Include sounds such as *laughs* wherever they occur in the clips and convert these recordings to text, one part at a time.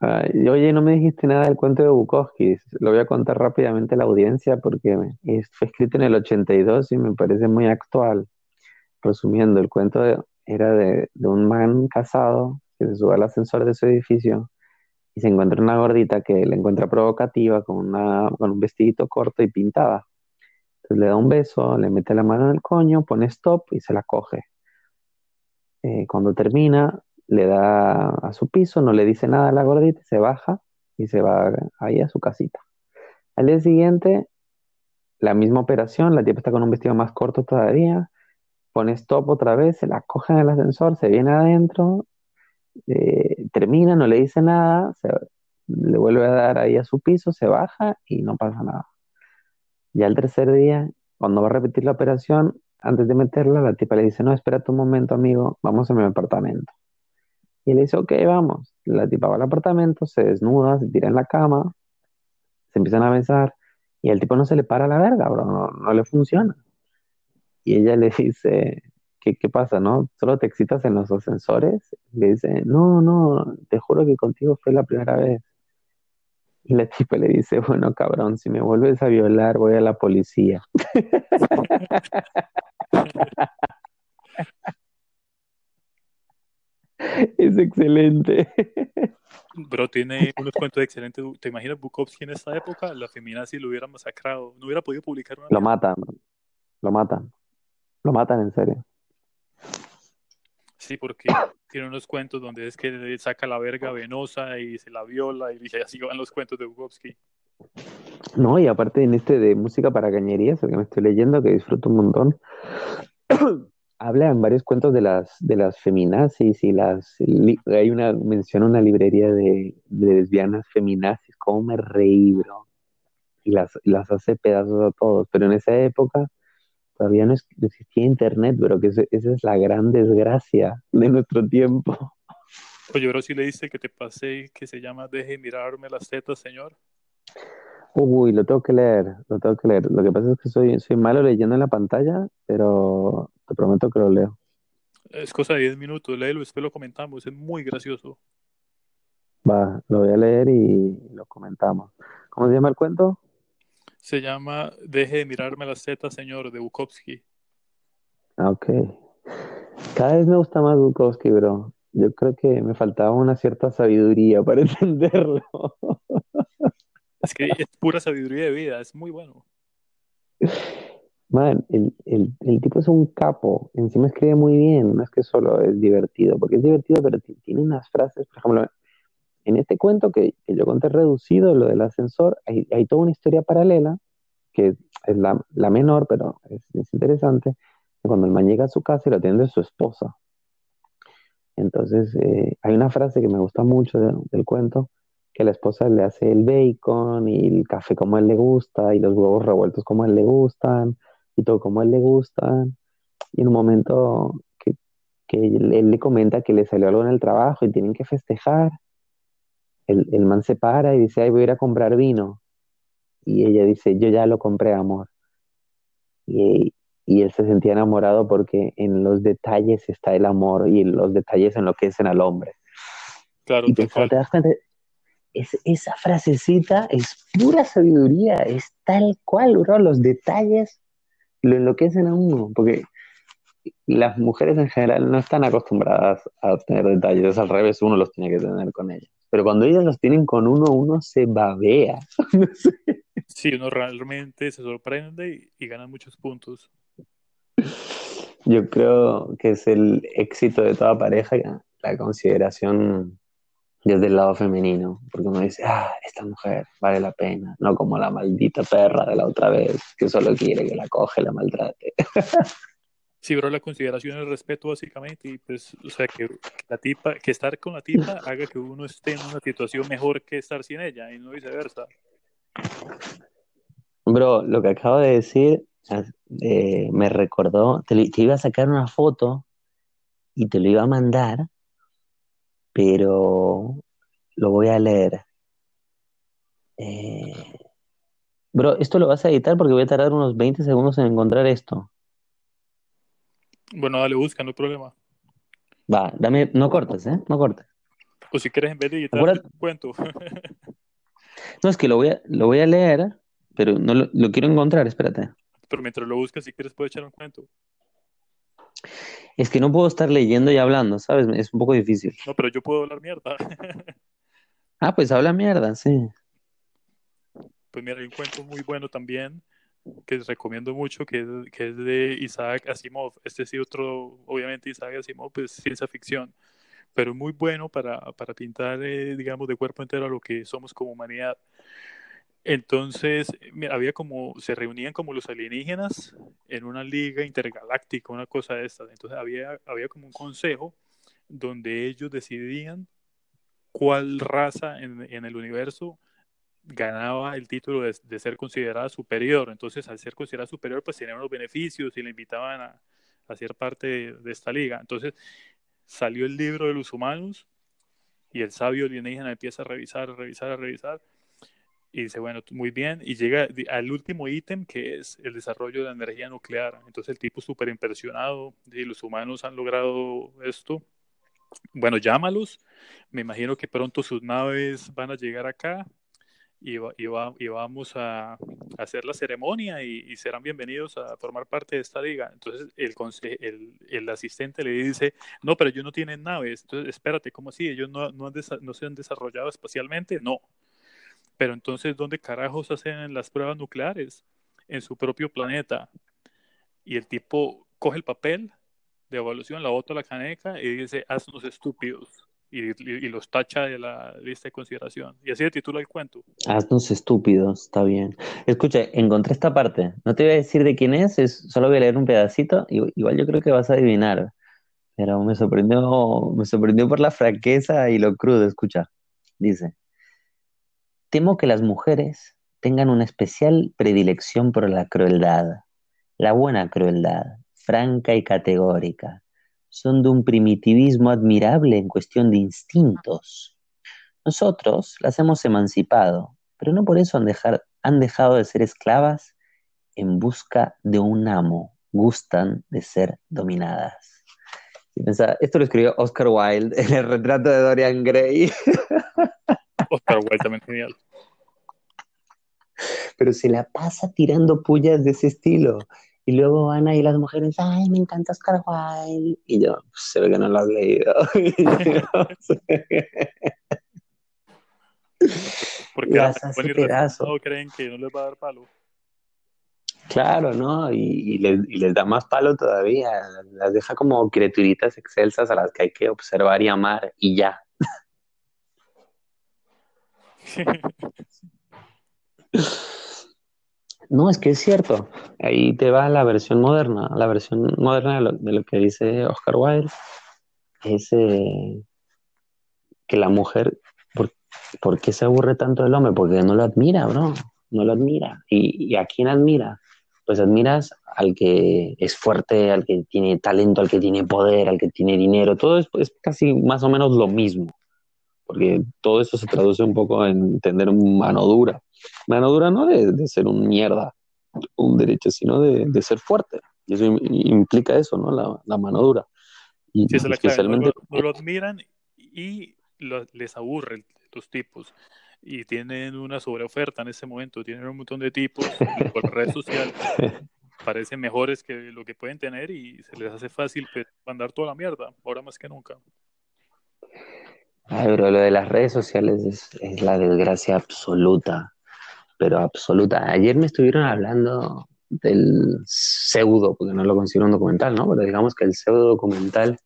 Oye, no me dijiste nada del cuento de Bukowski. Lo voy a contar rápidamente a la audiencia porque fue escrito en el 82 y me parece muy actual. Resumiendo, el cuento de- era de, de un man casado que se sube al ascensor de su edificio y se encuentra una gordita que le encuentra provocativa con, una, con un vestidito corto y pintada. Entonces le da un beso, le mete la mano en el coño, pone stop y se la coge. Eh, cuando termina, le da a su piso, no le dice nada a la gordita, se baja y se va ahí a su casita. Al día siguiente, la misma operación, la tipa está con un vestido más corto todavía, pone stop otra vez, se la coge en el ascensor, se viene adentro, eh, termina, no le dice nada, se, le vuelve a dar ahí a su piso, se baja y no pasa nada. Ya el tercer día, cuando va a repetir la operación, antes de meterla, la tipa le dice, no, espérate un momento, amigo, vamos a mi apartamento. Y él dice, ok, vamos. La tipa va al apartamento, se desnuda, se tira en la cama, se empiezan a besar, y el tipo no se le para la verga, bro, no, no le funciona. Y ella le *laughs* dice, ¿qué, qué pasa, no? ¿Solo te excitas en los ascensores? Le dice, no, no, te juro que contigo fue la primera vez. Y la tipa le dice, bueno, cabrón, si me vuelves a violar, voy a la policía. *laughs* *laughs* *laughs* Es excelente. Bro, tiene unos cuentos excelentes. ¿Te imaginas Bukowski en esta época? La feminazi lo hubiera masacrado. No hubiera podido publicar una Lo matan, lo matan, lo matan en serio. Sí, porque tiene unos cuentos donde es que saca la verga venosa y se la viola y *laughs* así van los cuentos de Bukowski. No, y aparte en este de música para cañerías, el que me estoy leyendo, que disfruto un montón, habla en varios cuentos de las, de las feminazis y las... hay una, menciona una librería de, de lesbianas feminazis, cómo me reí, bro. Y las, las hace pedazos a todos, pero en esa época todavía no, es- no existía internet, pero que ese- esa es la gran desgracia de nuestro tiempo. Oye, bro, si le dice que te pasé que se llama Deje de mirarme las tetas, señor. Uy, lo tengo que leer, lo tengo que leer. Lo que pasa es que soy, soy malo leyendo en la pantalla, pero te prometo que lo leo. Es cosa de 10 minutos, léelo, después lo comentamos. Es muy gracioso. Va, lo voy a leer y lo comentamos. ¿Cómo se llama el cuento? Se llama Deje de mirarme las tetas, señor, de Bukowski. Ah, ok. Cada vez me gusta más Bukowski, bro. Yo creo que me faltaba una cierta sabiduría para *laughs* entenderlo. Es que es pura sabiduría de vida, es muy bueno. *laughs* Man, el, el, el tipo es un capo. Encima escribe muy bien. No es que solo es divertido, porque es divertido, pero ti- tiene unas frases, por ejemplo, en este cuento que, que yo conté reducido, lo del ascensor, hay, hay toda una historia paralela, que es la, la menor, pero es, es interesante, cuando el man llega a su casa y lo atiende su esposa. Entonces, eh, hay una frase que me gusta mucho de- del cuento, que la esposa le hace el bacon y el café como a él le gusta, y los huevos revueltos como a él le gustan, y todo como a él le gustan. Y en un momento que, que él, él le comenta que le salió algo en el trabajo y tienen que festejar, el, el man se para y dice, ay, voy a ir a comprar vino. Y ella dice, yo ya lo compré, amor. Y, y él se sentía enamorado porque en los detalles está el amor y los detalles enloquecen al hombre. Claro, Y pensaba, cual. te das cuenta, es, esa frasecita es pura sabiduría, es tal cual, bro. Los detalles lo enloquecen a uno, porque las mujeres en general no están acostumbradas a tener detalles, es al revés, uno los tiene que tener con ellas. Pero cuando ellas los tienen con uno, uno se babea. *laughs* No sé. Sí, uno realmente se sorprende y, y gana muchos puntos. Yo creo que es el éxito de toda pareja, la consideración desde el lado femenino, porque uno dice, ah, esta mujer vale la pena, no como la maldita perra de la otra vez, que solo quiere que la coge y la maltrate. *laughs* Sí, bro, la consideración el respeto básicamente, y pues, o sea, que, que la tipa, que estar con la tipa *laughs* haga que uno esté en una situación mejor que estar sin ella, y no viceversa. Bro, lo que acabo de decir eh, me recordó, te, te iba a sacar una foto y te lo iba a mandar, pero lo voy a leer. Eh, bro, esto lo vas a editar porque voy a tardar unos 20 segundos en encontrar esto. Bueno, dale, busca, no hay problema. Va, dame, no cortes, ¿eh? No cortes. O si quieres en vez de editar, cuento. *laughs* no, es que lo voy a, lo voy a leer, pero no lo, lo quiero encontrar, espérate. Pero mientras lo buscas, si quieres, puedo echar un cuento. Es que no puedo estar leyendo y hablando, ¿sabes? Es un poco difícil. No, pero yo puedo hablar mierda. *laughs* ah, pues habla mierda, sí. Pues mira, hay un cuento muy bueno también que recomiendo mucho, que es, que es de Isaac Asimov. Este sí otro, obviamente Isaac Asimov es ciencia ficción, pero muy bueno para, para pintar, eh, digamos, de cuerpo entero lo que somos como humanidad. Entonces, había como, se reunían como los alienígenas en una liga intergaláctica, una cosa de estas. Entonces, había, había como un consejo donde ellos decidían cuál raza en, en el universo ganaba el título de, de, ser considerada superior. Entonces, al ser considerada superior, pues tenían unos beneficios y le invitaban a, a ser parte de, de, esta liga. Entonces, salió el libro de los humanos y el sabio alienígena empieza a revisar, a revisar, a revisar y dice, bueno, muy bien, y llega al último ítem que es el desarrollo de la energía nuclear. Entonces el tipo súper impresionado, y los humanos han logrado esto. Bueno, llámalos, me imagino que pronto sus naves van a llegar acá y, y, vamos a, hacer la ceremonia y, serán bienvenidos a formar parte de esta liga. Entonces el, el, el, asistente le dice, no, pero ellos no tienen naves, entonces espérate, ¿cómo así? ¿Ellos no, no, no se han desarrollado espacialmente? No pero entonces, ¿dónde carajos hacen las pruebas nucleares? En su propio planeta. Y el tipo coge el papel de evaluación, la bota la caneca y dice, haznos estúpidos. Y, los tacha de la lista de consideración. Y así se titula el cuento. Haznos estúpidos, está bien. Escucha, encontré esta parte. No te voy a decir de quién es, es solo voy a leer un pedacito. Igual yo creo que vas a adivinar. Pero me sorprendió, me sorprendió por la franqueza y lo crudo. Escucha, dice. Temo que las mujeres tengan una especial predilección por la crueldad, la buena crueldad, franca y categórica. Son de un primitivismo admirable en cuestión de instintos. Nosotros las hemos emancipado, pero no por eso han, han dejado de ser esclavas en busca de un amo. Gustan de ser dominadas. Esto lo escribió Oscar Wilde en el retrato de Dorian Gray. *laughs* Oscar Wilde también genial pero se la pasa tirando pullas de ese estilo. Y luego van ahí las mujeres, ay, me encanta Oscar Wilde. Y yo, pues, se ve que no lo has leído. *laughs* Porque las hace pedazo. creen que no les va a dar palo. Claro, ¿no? Y, y, les, y, les, da más palo todavía. Las deja como criaturitas excelsas a las que hay que observar y amar y ya. *laughs* No, es que es cierto. Ahí te va la versión moderna. La versión moderna de lo, que dice Oscar Wilde es eh, que la mujer, ¿por, qué se aburre tanto del hombre? Porque no lo admira, bro. No lo admira. ¿Y, a quién admira? Pues admiras al que es fuerte, al que tiene talento, al que tiene poder, al que tiene dinero. Todo es, es casi más o menos lo mismo. Porque todo eso se traduce un poco en tener mano dura Mano dura no de, ser un mierda, un derecho, sino de, ser fuerte. Y eso implica eso, ¿no? La, mano dura. Y especialmente... No, lo, admiran y les aburre los tipos. Y tienen una sobreoferta en ese momento, tienen un montón de tipos por red social. *laughs* Parecen mejores que lo que pueden tener y se les hace fácil mandar toda la mierda, ahora más que nunca. Ay, pero lo de las redes sociales es, es la desgracia absoluta pero absoluta. Ayer me estuvieron hablando del pseudo, porque no lo considero un documental, ¿no? Pero digamos que el pseudo documental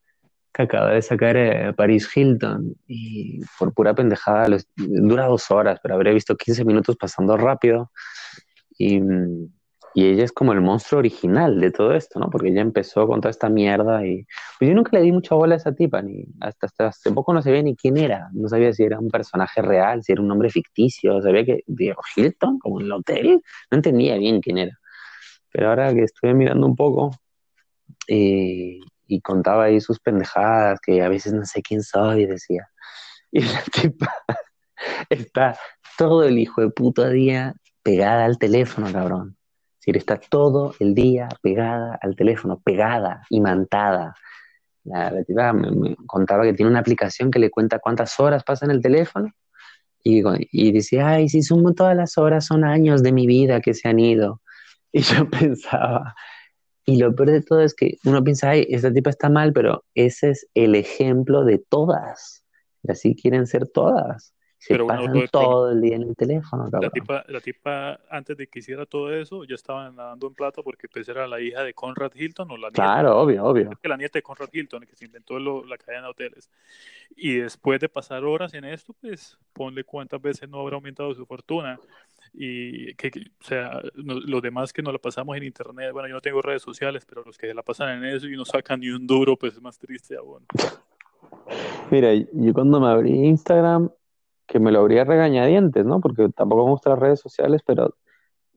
que acaba de sacar eh, Paris Hilton y por pura pendejada dura dos horas, pero habré visto 15 minutos pasando rápido y mm, y ella es como el monstruo original de todo esto, ¿no? Porque ella empezó con toda esta mierda y pues yo nunca le di mucha bola a esa tipa, ni hasta, hasta hace poco no sabía ni quién era, no sabía si era un personaje real, si era un nombre ficticio, sabía que Diego Hilton, como en el hotel, no entendía bien quién era. Pero ahora que estuve mirando un poco eh, y contaba ahí sus pendejadas, que a veces no sé quién soy, decía. *laughs* Y la tipa *laughs* está todo el hijo de puta día pegada al teléfono, cabrón decir, está todo el día pegada al teléfono, pegada, imantada. la, tipa me, contaba que tiene una aplicación que le cuenta cuántas horas pasa en el teléfono y, y decía, ay, si sumo todas las horas son años de mi vida que se han ido. *laughs* Y yo pensaba, y lo peor de todo es que uno piensa, ay, esta tipa está mal, pero ese es el ejemplo de todas. Y así quieren ser todas. Se pero pasan todo el día en el teléfono. La tipa, la tipa, antes de que hiciera todo eso, ya estaba nadando en plata porque pues era la hija de Conrad Hilton o la nieta. Claro, obvio, obvio. La nieta de Conrad Hilton, que se inventó la cadena de hoteles. Y después de pasar horas en esto, pues ponle cuántas veces no habrá aumentado su fortuna. Y que, o sea, los demás que no la pasamos en internet, bueno, yo no tengo redes sociales, pero los que la pasan en eso y no sacan ni un duro, pues es más triste aún. Mira, yo cuando me abrí Instagram, que me lo habría regañadientes, ¿no? Porque tampoco me gustan las redes sociales, pero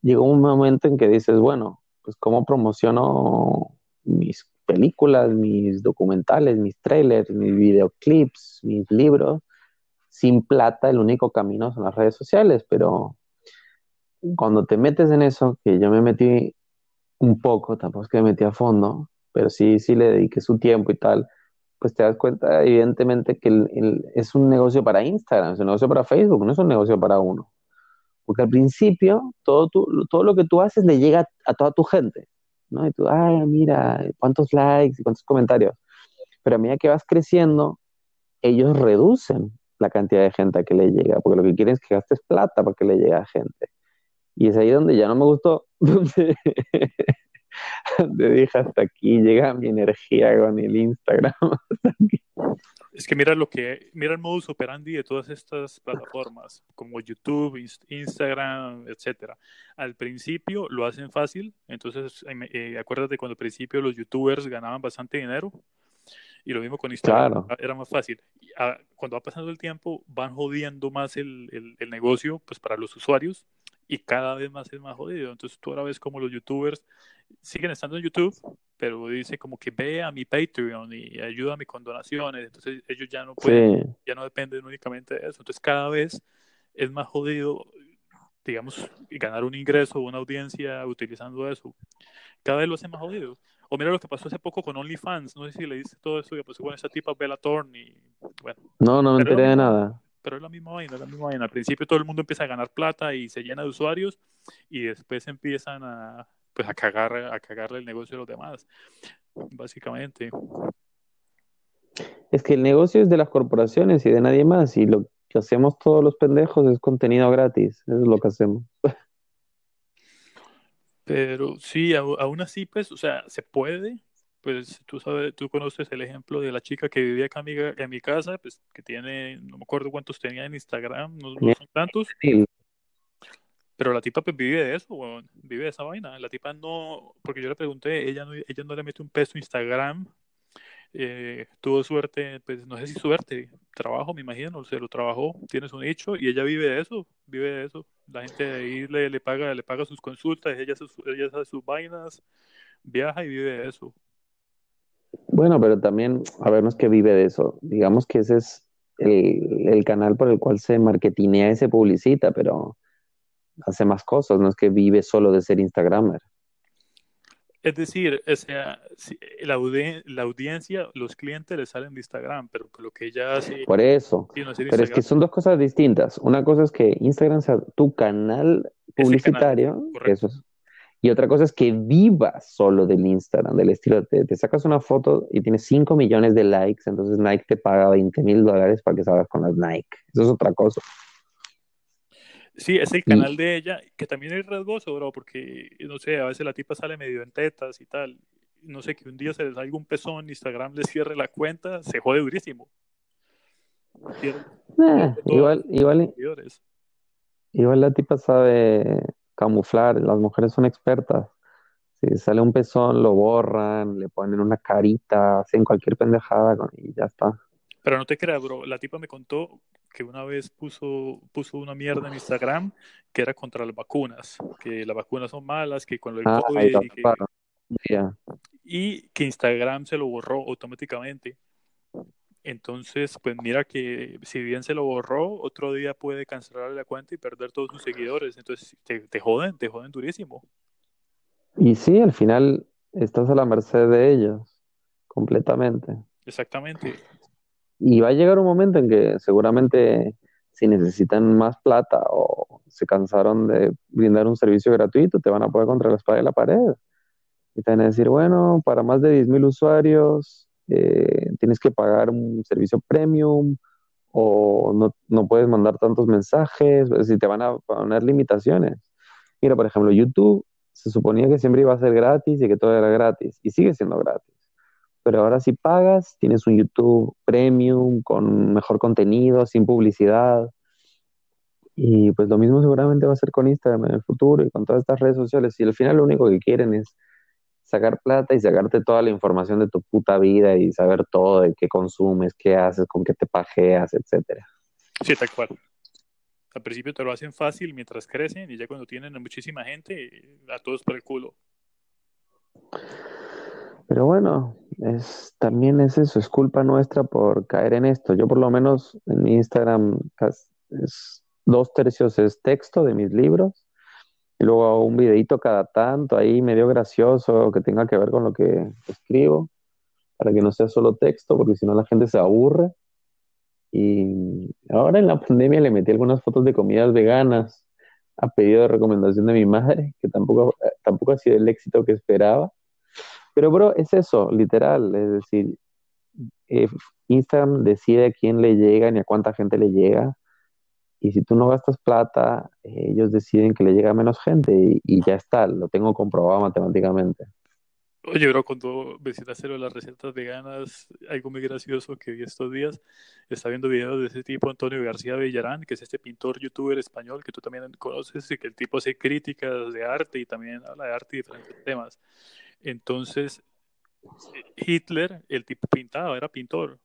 llegó un momento en que dices, bueno, pues cómo promociono mis películas, mis documentales, mis trailers, mis videoclips, mis libros, sin plata, el único camino son las redes sociales, pero cuando te metes en eso, que yo me metí un poco, tampoco es que me metí a fondo, pero sí, sí le dediqué su tiempo y tal, pues te das cuenta evidentemente que es un negocio para Instagram, es un negocio para Facebook, no es un negocio para uno. Porque al principio todo, todo lo que tú haces le llega a toda tu gente, ¿no? Y tú, ay, mira, cuántos likes y cuántos comentarios. Pero a medida que vas creciendo, ellos reducen la cantidad de gente a que le llega, porque lo que quieren es que gastes plata para que le llegue a gente. Y es ahí donde ya no me gustó, *laughs* *laughs* te dije hasta aquí llega mi energía con el Instagram. *laughs* es que mira lo que, mira el modus operandi de todas estas plataformas, como YouTube, Instagram, etcétera. Al principio lo hacen fácil, entonces eh, acuérdate cuando al principio los youtubers ganaban bastante dinero. Y lo mismo con Instagram, era más fácil. cuando va pasando el tiempo, van jodiendo más el, el, el negocio pues para los usuarios y cada vez más es más jodido. Entonces tú ahora ves como los youtubers siguen estando en YouTube, pero dice como que ve a mi Patreon y ayúdame con donaciones. Entonces ellos ya no pueden, ya no dependen únicamente de eso. Entonces cada vez es más jodido, digamos, ganar un ingreso, una audiencia utilizando eso. Cada vez lo hace más jodido. O mira lo que pasó hace poco con OnlyFans. No sé si le dice todo eso que pasó con esa tipa Bella Thorne y bueno. No, no me enteré de nada pero es la misma vaina, es la misma vaina. Al principio todo el mundo empieza a ganar plata y se llena de usuarios y después empiezan a, pues, a, cagar, a cagarle el negocio a los demás, básicamente. Es que el negocio es de las corporaciones y de nadie más y lo que hacemos todos los pendejos es contenido gratis, eso es lo que hacemos. *laughs* Pero sí, aún así, pues, o sea, se puede, pues tú sabes, tú conoces el ejemplo de la chica que vivía acá en mi, casa, pues que tiene, no me acuerdo cuántos tenía en Instagram, no, son tantos. Pero la tipa pues vive de eso, vive de esa vaina. La tipa no, porque yo le pregunté, ella no, ella no le mete un peso a Instagram. Eh, tuvo suerte, pues no sé si suerte, trabajo, me imagino, se lo trabajó, tiene su nicho y ella vive de eso, vive de eso. La gente de ahí le, le paga, le paga sus consultas, ella, ella hace sus vainas, viaja y vive de eso. Bueno, pero también, a ver, no es que vive de eso. Digamos que ese es el, canal por el cual se marketinea y se publicita, pero hace más cosas, no es que vive solo de ser Instagramer. Es decir, o sea, la, audiencia, los clientes le salen de Instagram, pero lo que ella hace... Por eso. pero es que son dos cosas distintas. Una cosa es que Instagram sea tu canal publicitario, eso es y otra cosa es que vivas solo del Instagram, del estilo, te, te sacas una foto y tienes 5 millones de likes, entonces Nike te paga 20 mil dólares para que salgas con las Nike. Eso es otra cosa. Sí, es el canal de ella, que también es riesgoso, bro, porque, no sé, a veces la tipa sale medio en tetas y tal. No sé, que un día se les salga un pezón, Instagram le cierre la cuenta, se jode durísimo. Eh, igual, igual, igual la tipa sabe camuflar, las mujeres son expertas. Si sale un pezón, lo borran, le ponen una carita, hacen cualquier pendejada y ya está. Pero no te creas, bro. La tipa me contó que una vez puso, puso una mierda en Instagram que era contra las vacunas, que las vacunas son malas, que con el ah, COVID y que Instagram se lo borró automáticamente. Entonces, pues mira que si bien se lo borró, otro día puede cancelar la cuenta y perder todos sus seguidores. Entonces, te, te joden, te joden durísimo. Y sí, al final estás a la merced de ellos, completamente. Exactamente. Y va a llegar un momento en que seguramente si necesitan más plata o se cansaron de brindar un servicio gratuito, te van a poner contra la espada de la pared. Y te van a decir, bueno, para más de 10.000 usuarios eh, tienes que pagar un servicio premium o no, no puedes mandar tantos mensajes, es decir, te van a poner limitaciones. Mira, por ejemplo, YouTube se suponía que siempre iba a ser gratis y que todo era gratis, y sigue siendo gratis. Pero ahora si pagas, tienes un YouTube premium con mejor contenido, sin publicidad. Y pues lo mismo seguramente va a ser con Instagram en el futuro y con todas estas redes sociales. Y al final lo único que quieren es sacar plata y sacarte toda la información de tu puta vida y saber todo de qué consumes, qué haces, con qué te pajeas, etcétera. Sí, tal cual. Al principio te lo hacen fácil mientras crecen y ya cuando tienen a muchísima gente, a todos por el culo. Pero bueno, es, también es eso, es culpa nuestra por caer en esto. Yo por lo menos en mi Instagram es, dos tercios es texto de mis libros y luego hago un videito cada tanto ahí medio gracioso que tenga que ver con lo que escribo para que no sea solo texto porque si no la gente se aburre. Y ahora en la *laughs* pandemia le metí algunas fotos de comidas veganas a pedido de recomendación de mi madre, que tampoco, tampoco ha sido el éxito que esperaba. Pero, bro, es eso, literal. Es decir, eh, Instagram decide a quién le llega ni a cuánta gente le llega. Y si tú no gastas plata, ellos deciden que le llega menos gente y, ya está, lo tengo comprobado matemáticamente. Oye, bro, cuando visitaste lo de las recetas veganas, algo muy gracioso que vi estos días, está viendo videos de ese tipo, Antonio García Villarán, que es este pintor youtuber español que tú también conoces y que el tipo hace críticas de arte y también habla de arte y diferentes temas. Entonces, Hitler, el tipo pintaba, era pintor.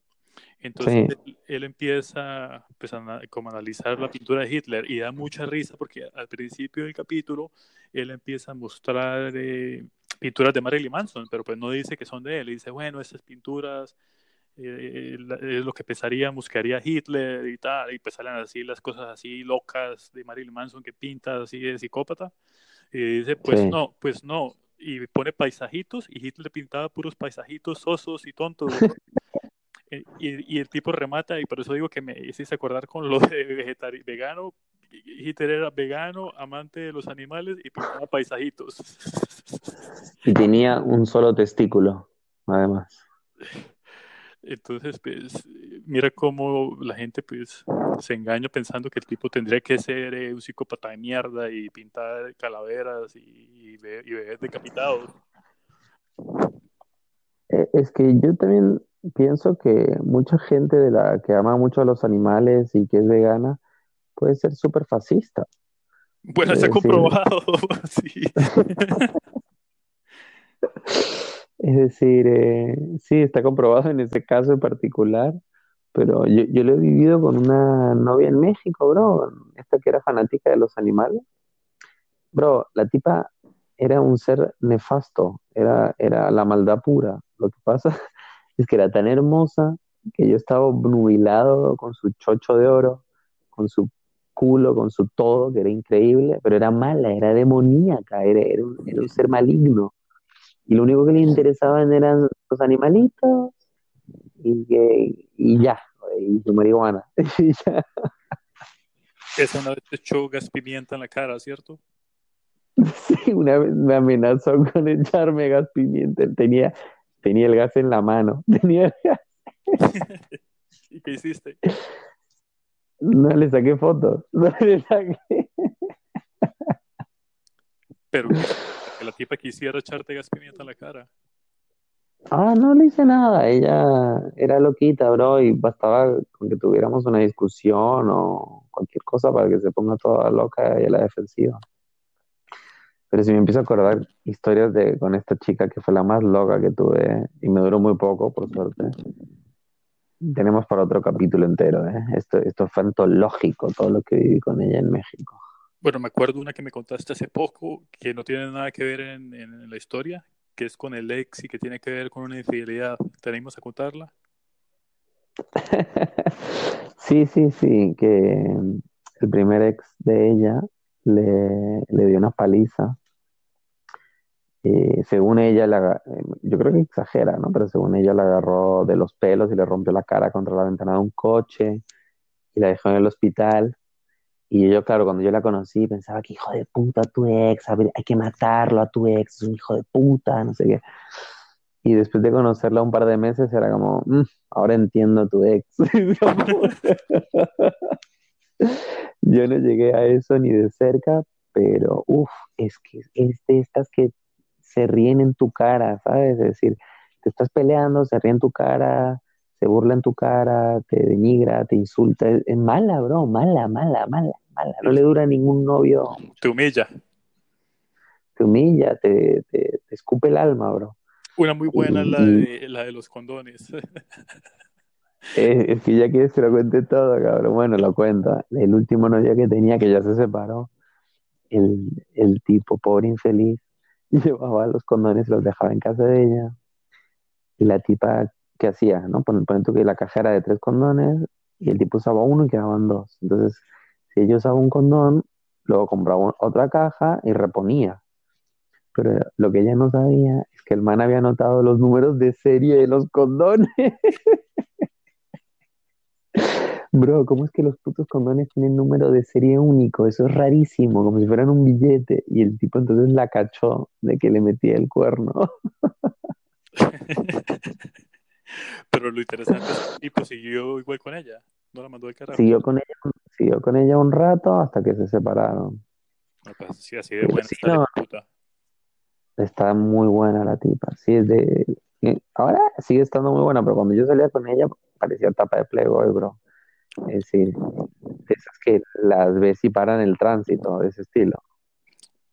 Entonces él, empieza pues, a, como analizar la pintura de Hitler y da mucha risa porque al principio del capítulo él empieza a mostrar eh, pinturas de Marilyn Manson, pero pues no dice que son de él, dice, bueno, estas pinturas eh, es lo que pensaríamos que haría Hitler y tal, y pues salen así las cosas así locas de Marilyn Manson que pinta así de psicópata, y dice, pues no, pues no, y pone paisajitos, y Hitler pintaba puros paisajitos sosos y tontos. Eh, y, y, el tipo remata, y por eso digo que me hiciste acordar con lo de vegetariano, vegano, Hitler era vegano, amante de los animales y pintaba paisajitos. Y tenía un solo testículo, además. Entonces, pues, mira cómo la gente, pues, se engaña pensando que el tipo tendría que ser eh, un psicópata de mierda y pintar calaveras y, y, bebés decapitados. Eh, es que yo también pienso que mucha gente de la que ama mucho a los animales y que es vegana, puede ser súper fascista. Bueno, está comprobado, *laughs* sí. *laughs* es decir, eh, sí, está comprobado en ese caso en particular, pero yo, yo, lo he vivido con una novia en México, bro, esta que era fanática de los animales. Bro, la tipa era un ser nefasto, era, era la maldad pura. Lo que pasa es que era tan hermosa que yo estaba nubilado con su chocho de oro, con su culo, con su todo, que era increíble, pero era mala, era demoníaca, era, era, un, ser maligno. Y lo único que le interesaban eran los animalitos y, y ya, y su marihuana. *laughs* y ya. Esa una vez te echó gas pimienta en la cara, ¿cierto? *laughs* Sí, una vez me amenazó con echarme gas pimienta. Tenía, tenía el gas en la mano. *laughs* Tenía el gas. *laughs* ¿Y qué hiciste? No le saqué fotos. *laughs* No le saqué. Pero que la tipa quisiera echarte gas pimienta en la cara. Ah, no le hice nada. Ella era loquita, bro, y bastaba con que tuviéramos una discusión o cualquier cosa para que se ponga toda loca y a la defensiva. Pero si me empiezo a acordar historias de con esta chica que fue la más loca que tuve y me duró muy poco, por suerte tenemos para otro capítulo entero. ¿eh? Esto, esto fue antológico, todo lo que viví con ella en México. Bueno, me acuerdo una que me contaste hace poco, que no tiene nada que ver en, en la historia, que es con el ex y que tiene que ver con una infidelidad. ¿Tenemos a contarla? *laughs* sí, sí, sí, que el primer ex de ella le, le dio una paliza eh, según ella, la, eh, yo creo que exagera, ¿no? Pero según ella la agarró de los pelos y le rompió la cara contra la ventana de un coche y la dejó en el hospital. Y yo, claro, cuando yo la conocí, pensaba que hijo de puta tu ex, hay que matarlo a tu ex, es un hijo de puta, no sé qué. Y después de conocerla un par de meses, era como, mm, ahora entiendo tu ex. *laughs* yo no llegué a eso ni de cerca, pero uff, es que es de estas que se ríen en tu cara, ¿sabes? Es decir, te estás peleando, se ríe en tu cara, se burla en tu cara, te denigra, te insulta. Es, mala, bro, mala, mala, mala, mala. No le dura ningún novio. Te humilla. Te humilla, te, te, escupe el alma, bro. Una muy buena la, de, la de los condones. *laughs* es, que ya quieres que lo cuente todo, cabrón. Bueno, lo cuento. El último novio que tenía, que ya se separó, el, el tipo pobre infeliz, *laughs* llevaba los condones, los dejaba en casa de ella. Y la tipa, ¿qué hacía? ¿no? Ponen, tú que la caja era de tres condones y el tipo usaba uno y quedaban dos. Entonces, si ella usaba un condón, luego compraba otra caja y reponía. Pero lo que ella no sabía es que el man había anotado los números de serie de los condones. *laughs* Bro, ¿cómo es que los putos condones tienen número de serie único? Eso es rarísimo, como si fueran un billete. Y el tipo entonces la cachó de que le metía el cuerno. *laughs* Pero lo interesante es que el tipo siguió igual con ella. No la mandó de carajo. Siguió con ella, siguió con ella un rato hasta que se separaron. pues, sí, así de buena está puta. Está muy buena la tipa. Sí, es de. Eh, ahora sigue estando muy buena, pero cuando yo salía con ella parecía tapa de Playboy, bro. Es decir, esas que las ves y paran el tránsito, de ese estilo.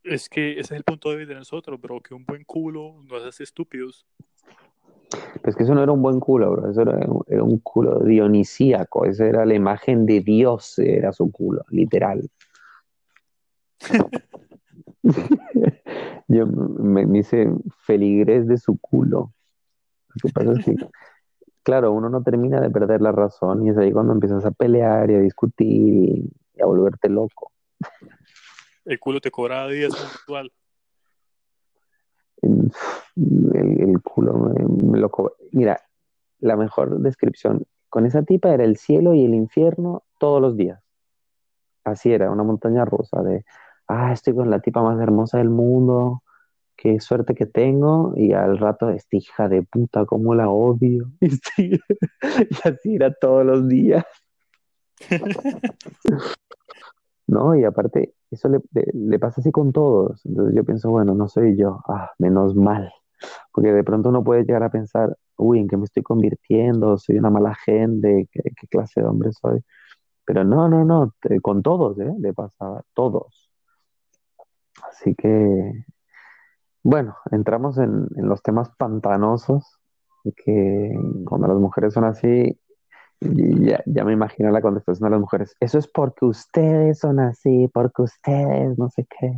Es que ese es el punto de vista de nosotros, bro, que un buen culo nos hace estúpidos. Pues que eso no era un buen culo, bro, eso era, un culo dionisíaco, esa era la imagen de Dios, era su culo, literal. *laughs* *laughs* Yo me, me, hice feligres de su culo. Lo que pasa es que claro, uno no termina de perder la razón y es ahí cuando empiezas a pelear y a discutir y, a volverte loco. El culo te cobra días virtual. El, el, culo me, lo cobra. Mira, la mejor descripción con esa tipa era el cielo y el infierno todos los días. Así era, una montaña rusa de, ah, estoy con la tipa más hermosa del mundo, qué suerte que tengo, y al rato, esta hija de puta, cómo la odio. *laughs* Y, así era todos los días. *laughs* no, y aparte, eso le, pasa así con todos. Entonces yo pienso, bueno, no soy yo, ah, menos mal. Porque de pronto uno puede llegar a pensar, uy, ¿en qué me estoy convirtiendo? Soy una mala gente, ¿qué, clase de hombre soy? Pero no, no, no, con todos, ¿eh? Le pasa a todos. Así que bueno, entramos en, los temas pantanosos, que cuando las mujeres son así, ya, ya, me imagino la contestación de las mujeres. Eso es porque ustedes son así, porque ustedes no sé qué.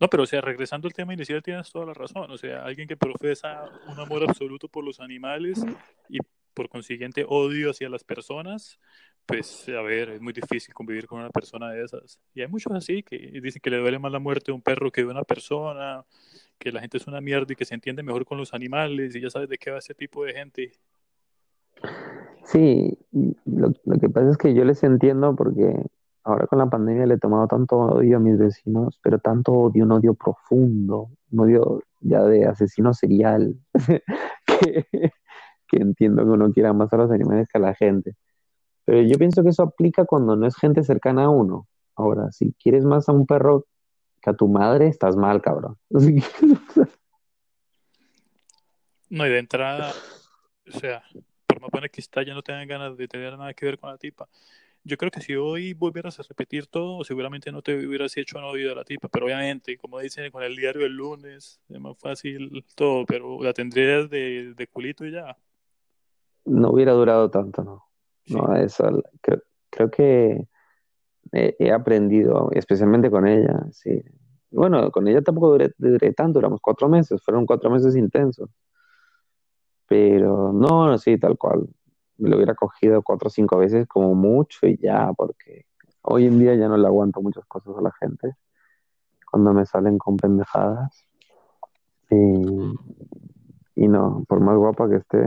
No, pero o sea, regresando al tema inicial, tienes toda la razón. O sea, alguien que profesa un amor absoluto por los animales y por consiguiente odio hacia las personas, pues a ver, es muy difícil convivir con una persona de esas. Y hay muchos así que dicen que le duele más la muerte de un perro que de una persona, que la gente es una mierda y que se entiende mejor con los animales y ya sabes de qué va ese tipo de gente. Sí, lo, que pasa es que yo les entiendo porque ahora con la pandemia le he tomado tanto odio a mis vecinos, pero tanto odio, un odio profundo, un odio ya de asesino serial, *laughs* que, que entiendo que uno quiera más a los animales que a la gente. Pero yo pienso que eso aplica cuando no es gente cercana a uno. Ahora, si quieres más a un perro que a tu madre, estás mal, cabrón. *laughs* No, y de entrada, o sea, por más buena que está, ya no tengan ganas de tener nada que ver con la tipa. Yo creo que si hoy volvieras a repetir todo, seguramente no te hubieras hecho novio de la tipa, pero obviamente, como dicen con el diario del lunes, es más fácil todo, pero la tendrías de, de culito y ya. No hubiera durado tanto, ¿no? No, eso creo, creo que he, aprendido, especialmente con ella, sí. Bueno, con ella tampoco duré, tanto, duramos cuatro meses, fueron cuatro meses intensos. Pero no, sí, tal cual. Me lo hubiera cogido cuatro o cinco veces como mucho y ya, porque hoy en día ya no le aguanto muchas cosas a la gente cuando me salen con pendejadas. y no, por más guapa que esté.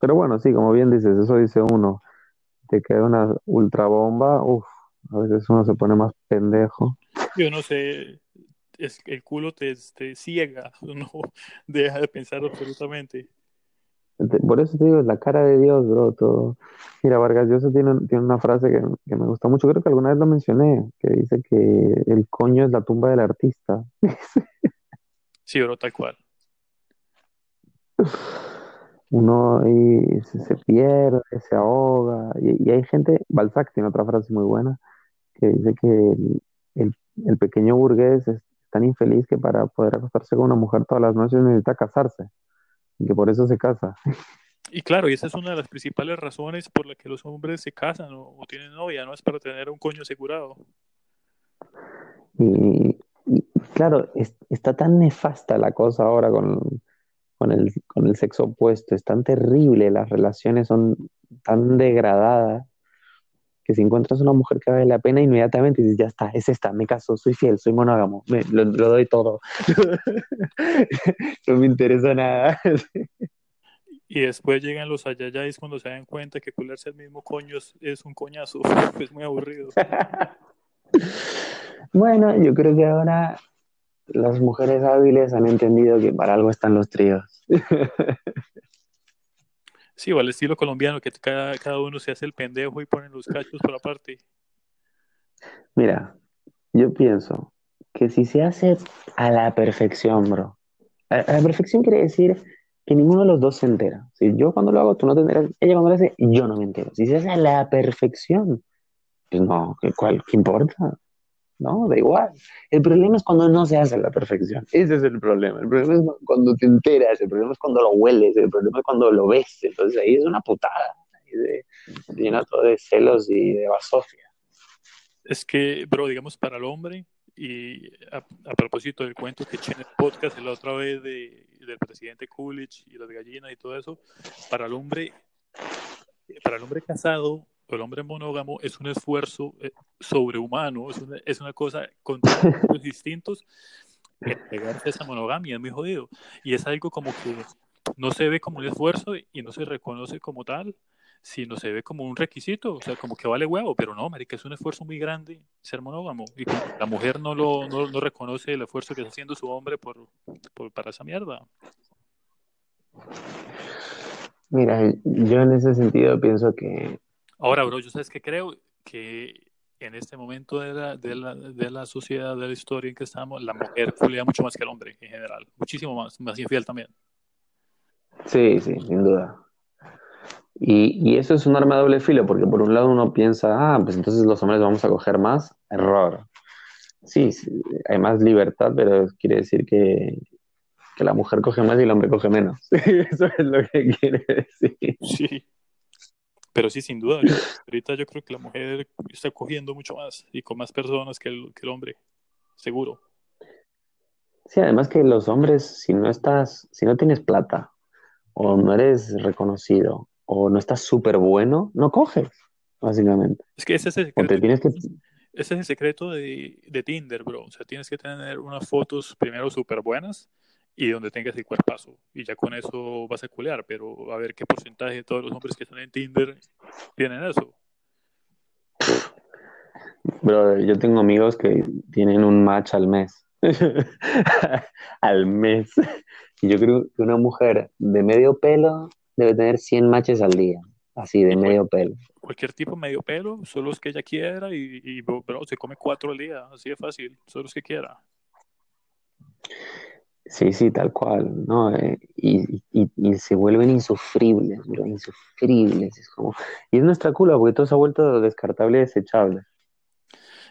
Pero bueno, sí, como bien dices, eso dice uno. Te queda una ultra bomba, uff, a veces uno se pone más pendejo. Yo no sé, es, el culo te, te ciega, *laughs* no deja de pensar absolutamente. Por eso te digo, es la cara de Dios, bro. Todo. Mira, Vargas Llosa tiene, tiene una frase que, que, me gusta mucho, creo que alguna vez lo mencioné, que dice que el coño es la tumba del artista. *laughs* sí, bro, tal cual. *laughs* Uno ahí se, se pierde, se ahoga, y, y, hay gente, Balzac tiene otra frase muy buena, que dice que el, el, el pequeño burgués es tan infeliz que para poder acostarse con una mujer todas las noches necesita casarse y que por eso se casa. Y claro, y esa es una de las principales razones por las que los hombres se casan o, o tienen novia, ¿no? Es para tener un coño asegurado. Y, y claro, es, está tan nefasta la cosa ahora con, con, el, con el sexo opuesto, es tan terrible, las relaciones son tan degradadas que si encuentras una mujer que vale la pena, inmediatamente dices, ya está, es esta, me caso, soy fiel, soy monógamo, me, lo, lo, doy todo. *laughs* no me interesa nada. y después llegan los ayayáis cuando se dan cuenta que cularse el mismo coño es, es un coñazo, *laughs* es muy aburrido. *laughs* bueno, yo creo que ahora las mujeres hábiles han entendido que para algo están los tríos. *laughs* Sí, o al estilo colombiano, que cada, cada uno se hace el pendejo y ponen los cachos por aparte. Mira, yo pienso que si se hace a la perfección, bro, a, a la perfección quiere decir que ninguno de los dos se entera. Si yo cuando lo hago, tú no te enteras, ella cuando lo hace, yo no me entero. Si se hace a la perfección, pues no, ¿qué, cuál, ¿qué importa? No, da igual. El problema es cuando no se hace la perfección. Ese es el problema. El problema es cuando te enteras, el problema es cuando lo hueles, el problema es cuando lo ves. Entonces ahí es una putada. Llena todo de celos y de basofia. Es que, bro, digamos, para el hombre, y a, a propósito del cuento que eché en el podcast la otra vez de, del presidente Coolidge y las gallinas y todo eso, para el hombre, para el hombre casado, el hombre monógamo es un esfuerzo eh, sobrehumano, es una, es una cosa con todos distintos. Pegarse a esa monogamia es muy jodido. Y es algo como que no se ve como un esfuerzo y no se reconoce como tal, sino se ve como un requisito, o sea, como que vale huevo, pero no, marica, es un esfuerzo muy grande ser monógamo. Y la mujer no lo no, no reconoce el esfuerzo que está haciendo su hombre por, por, para esa mierda. Mira, yo en ese sentido pienso que Ahora, bro, yo sabes que creo que en este momento de la, de, la, de la sociedad, de la historia en que estamos, la mujer culea mucho más que el hombre en general, muchísimo más, más infiel también. Sí, sí, sin duda. Y, y, eso es un arma de doble filo, porque por un lado uno piensa, ah, pues entonces los hombres vamos a coger más. Error. Sí, sí hay más libertad, pero quiere decir que, que, la mujer coge más y el hombre coge menos. *laughs* eso es lo que quiere decir. Sí. Pero sí, sin duda, ahorita yo creo que la mujer está cogiendo mucho más y con más personas que el, que el hombre, seguro. Sí, además que los hombres, si no estás, si no tienes plata, o no eres reconocido, o no estás súper bueno, no coges, básicamente. Es que ese es el secreto, que... ese es el secreto de, de Tinder, bro. O sea, tienes que tener unas fotos primero súper buenas y donde tengas el cuerpazo. Y ya con eso vas a culear, pero a ver qué porcentaje de todos los hombres que están en Tinder tienen eso. Bro, yo tengo amigos que tienen un match al mes. *laughs* al mes. Y yo creo que una mujer de medio pelo debe tener 100 matches al día. Así, de medio pelo. Cualquier tipo medio pelo, solo los que ella quiera y, y bro, se come cuatro al día. Así de fácil, solo los que quiera. Sí, sí, tal cual, ¿no? Eh, y, y, y, se vuelven insufribles, bro, insufribles. Es como... Y es nuestra culpa porque todo se ha vuelto descartable y desechable.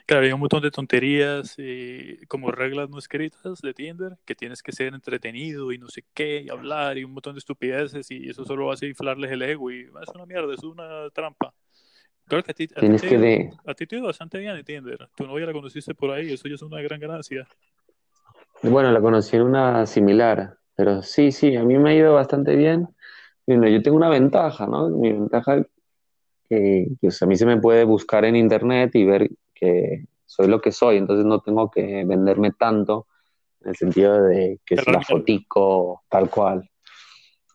Claro, hay un montón de tonterías eh, como reglas no escritas de Tinder, que tienes que ser entretenido y no sé qué, y hablar y un montón de estupideces, y eso solo hace inflarles el ego y es una mierda, es una trampa. Claro que a ti, a Tienes ti, que de... a ti te bastante bien en Tinder. Tu novia la conociste por ahí, eso ya es una gran ganancia. Bueno, la conocí en una similar, pero sí, sí, a mí me ha ido bastante bien. Bueno, yo tengo una ventaja, ¿no? Mi ventaja que, que o sea, a mí se me puede buscar en internet y ver que soy lo que soy, entonces no tengo que venderme tanto en el sentido de que es la fotico tal cual.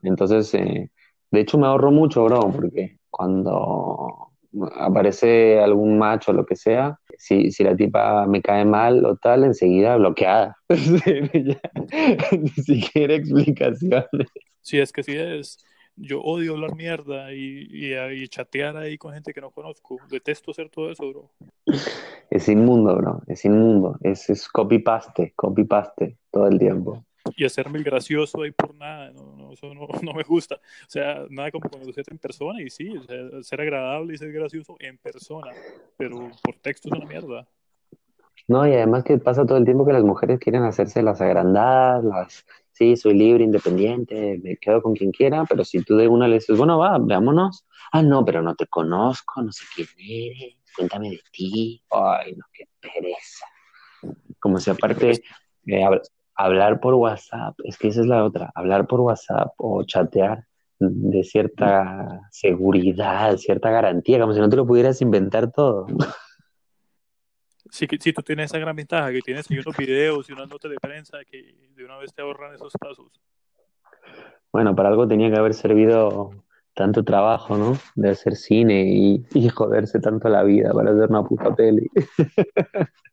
Entonces, eh, de hecho me ahorro mucho, bro, porque cuando aparece algún macho o lo que sea, si, si la tipa me cae mal o tal, enseguida bloqueada. *laughs* Ni siquiera explicaciones. Sí, es que sí es. Yo odio hablar mierda y, y, chatear ahí con gente que no conozco. Detesto hacer todo eso, bro. Es inmundo, bro. Es inmundo. Es, es copy-paste, copy-paste todo el tiempo y hacerme el gracioso ahí por nada, no, no, eso no, *laughs* no, me gusta. O sea, nada como conocer en persona y sí, o sea, ser agradable y ser gracioso en persona, pero por texto es una mierda. No, y además que pasa todo el tiempo que las mujeres quieren hacerse las agrandadas, las, sí, soy libre, independiente, me quedo con quien quiera, pero si tú de una le dices, bueno, va, veámonos, ah, no, pero no te conozco, no sé quién eres, cuéntame de ti, ay, no, qué pereza. Como si aparte, eh, hablar por WhatsApp, es que esa es la otra, hablar por WhatsApp o chatear de cierta seguridad, cierta garantía, como si no te lo pudieras inventar todo. Sí, sí, tú tienes esa gran ventaja, que tienes unos videos y unas notas de prensa que de una vez te ahorran esos pasos. Bueno, para algo tenía que haber servido tanto trabajo, ¿no? De hacer cine y, y joderse tanto la vida para hacer una puta peli. *laughs*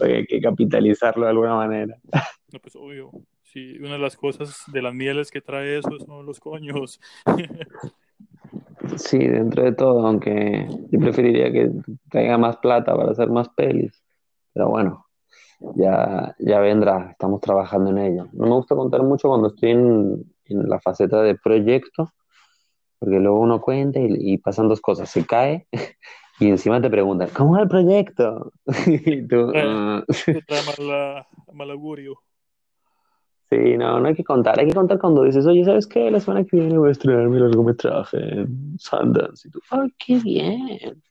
hay que capitalizarlo de alguna manera. No, pues obvio. Sí, una de las cosas de las mieles que trae eso son los coños. Sí, dentro de todo, aunque yo preferiría que traiga más plata para hacer más pelis. Pero bueno, ya, ya vendrá, estamos trabajando en ello. No me gusta contar mucho cuando estoy en, la faceta de proyecto, porque luego uno cuenta y, y pasan dos cosas. Se cae y encima te preguntan, ¿cómo es el proyecto? *laughs* y tú, eh, *laughs* uh... mal, augurio. Sí, no, no hay que contar. Hay que contar cuando dices, oye, ¿sabes qué? La semana que viene voy a estrenar mi largometraje en Sundance. Y tú, ¡ay, qué bien!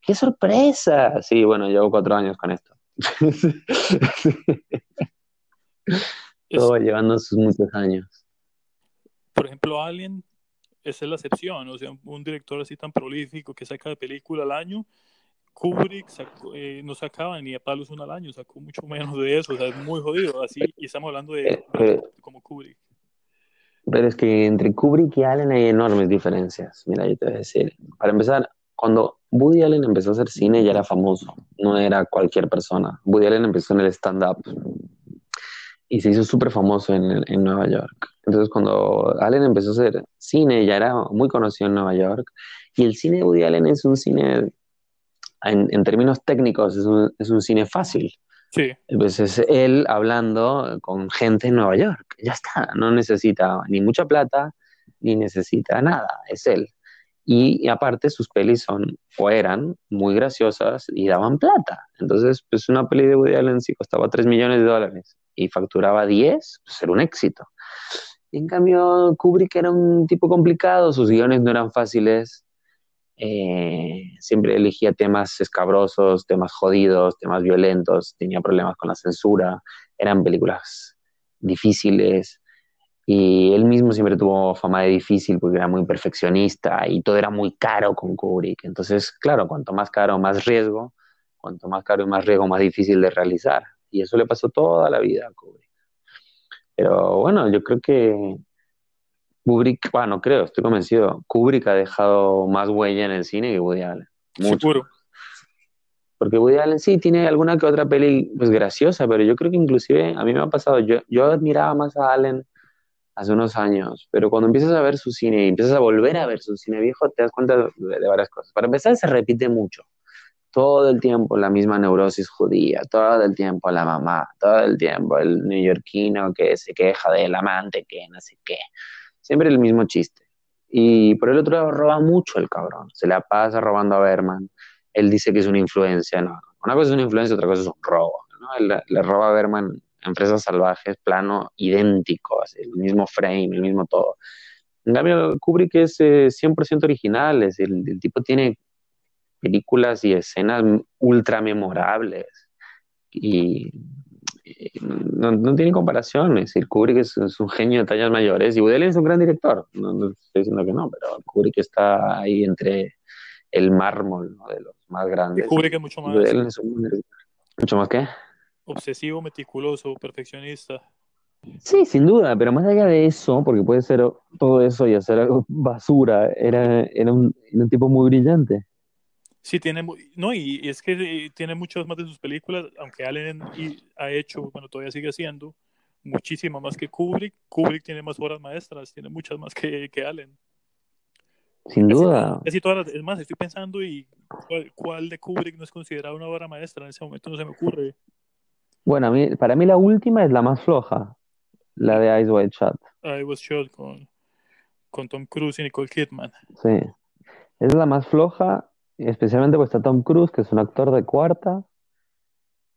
¡Qué sorpresa! Sí, bueno, llevo cuatro años con esto. *laughs* Todo llevando sus muchos años. Por ejemplo, Alien esa es la excepción, o sea, un director así tan prolífico que saca de película al año, Kubrick eh, no sacaba ni a palos una al año, sacó mucho menos de eso, o sea, es muy jodido, así, y estamos hablando de eh, como Kubrick. Pero es que entre Kubrick y Allen hay enormes diferencias, mira, yo te voy a decir, para empezar, cuando Woody Allen empezó a hacer cine ya era famoso, no era cualquier persona, Woody Allen empezó en el stand-up, y se hizo súper famoso en, en, Nueva York. Entonces, cuando Allen empezó a hacer cine, ya era muy conocido en Nueva York. Y el cine de Woody Allen es un cine, en, en términos técnicos, es un, es un, cine fácil. Sí. Pues es él hablando con gente en Nueva York. Ya está, no necesita ni mucha plata, ni necesita nada, es él. Y, y, aparte sus pelis son o eran muy graciosas y daban plata. Entonces, pues una peli de Woody Allen sí costaba 3 millones de dólares y facturaba 10, pues era un éxito. En cambio, Kubrick era un tipo complicado, sus guiones no eran fáciles, eh, siempre elegía temas escabrosos, temas jodidos, temas violentos, tenía problemas con la censura, eran películas difíciles y él mismo siempre tuvo fama de difícil porque era muy perfeccionista y todo era muy caro con Kubrick. Entonces, claro, cuanto más caro, más riesgo, cuanto más caro y más riesgo, más difícil de realizar. Y eso le pasó toda la vida a Kubrick. Pero bueno, yo creo que Kubrick, bueno, creo, estoy convencido, Kubrick ha dejado más huella en el cine que Woody Allen. Seguro. Porque Woody Allen sí tiene alguna que otra peli pues graciosa, pero yo creo que inclusive a mí me ha pasado, yo, yo admiraba más a Allen hace unos años, pero cuando empiezas a ver su cine y empiezas a volver a ver su cine viejo, te das cuenta de varias cosas. Para empezar, se repite mucho todo el tiempo la misma neurosis judía, todo el tiempo la mamá, todo el tiempo el neoyorquino que se queja del amante, que no sé qué. Siempre el mismo chiste. Y por el otro lado roba mucho el cabrón, se la pasa robando a Berman. Él dice que es una influencia, no. Una cosa es una influencia, otra cosa es un robo. ¿no? le roba a Berman en Fresas Salvajes, plano idéntico, el mismo frame, el mismo todo. En cambio, Kubrick es 100% eh, original, es el tipo tiene películas y escenas ultra memorables. Y, no, tiene comparación. Es decir, Kubrick es, un genio de tallas mayores y Woody es un gran director. No, estoy diciendo que no, pero Kubrick está ahí entre el mármol de los más grandes. Kubrick es mucho más. ¿Mucho más qué? obsesivo, meticuloso, perfeccionista. Sí, sin duda, pero más allá de eso, porque puede ser todo eso y hacer algo basura, era, era, un, era un tipo muy brillante. Sí, tiene, no, y, y, es que eh, tiene muchas más de sus películas, aunque Allen y, ha hecho, bueno, todavía sigue haciendo, muchísimo más que Kubrick. Kubrick tiene más obras maestras, tiene muchas más que, que Allen. Sin Casi- duda. casi todas las- es más, estoy pensando y cuál, cuál de Kubrick no es considerada una obra maestra en ese momento, no se me ocurre. Bueno, a mí, para mí la última es la más floja, la de Eyes Wide Shut. I Was Shot con, con Tom Cruise y Nicole Kidman. Sí. Es la más floja, especialmente porque está Tom Cruise, que es un actor de cuarta.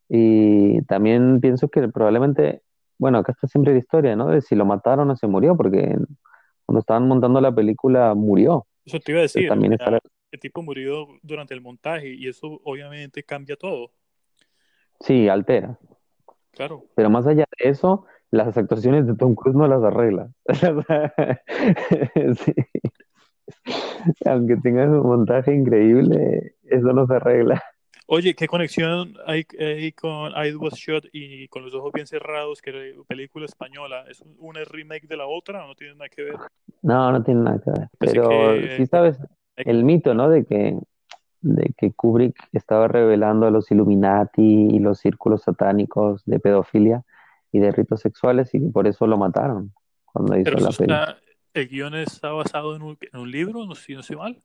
Y también pienso que probablemente, bueno, acá está siempre la historia, ¿no? De si lo mataron o se murió, porque cuando estaban montando la película murió. Eso te iba a decir, también o sea, el tipo murió durante el montaje y eso obviamente cambia todo, Sí, altera. claro. Pero más allá de eso, las actuaciones de Tom Cruise no las arregla. *laughs* *laughs* Sí. *laughs* Aunque tengas un montaje increíble, eso no se arregla. Oye, ¿qué conexión hay, hay con I Was Shot y con los ojos bien cerrados, que película española? ¿Es un- una remake de la otra o no tiene nada que ver? No, no tiene nada que ver. Pensé Pero que- sí sabes el mito, ¿no? De que, de que Kubrick estaba revelando a los Illuminati y los círculos satánicos de pedofilia y de ritos sexuales y por eso lo mataron cuando hizo Pero la está, el guion está basado en un, en un libro, no sé si no estoy mal.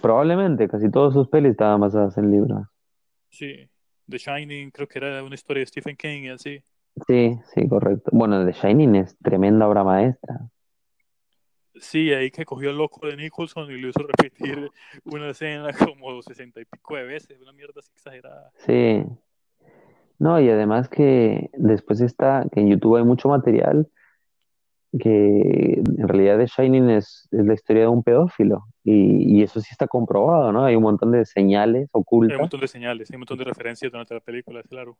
Probablemente casi todas sus pelis estaban basadas en libros. Sí, The Shining creo que era una historia de Stephen King y así. Sí, sí, correcto. Bueno, The Shining es tremenda obra maestra. Sí, ahí que cogió el loco de Nicholson y lo hizo repetir *laughs* una escena como sesenta y pico de veces, una mierda así exagerada. Sí. No, y además que después está, que en YouTube hay mucho material que en realidad The Shining es, es la historia de un pedófilo y, y eso sí está comprobado, ¿no? Hay un montón de señales Hay un ocultas montón de señales, hay un montón de referencias durante la película, claro.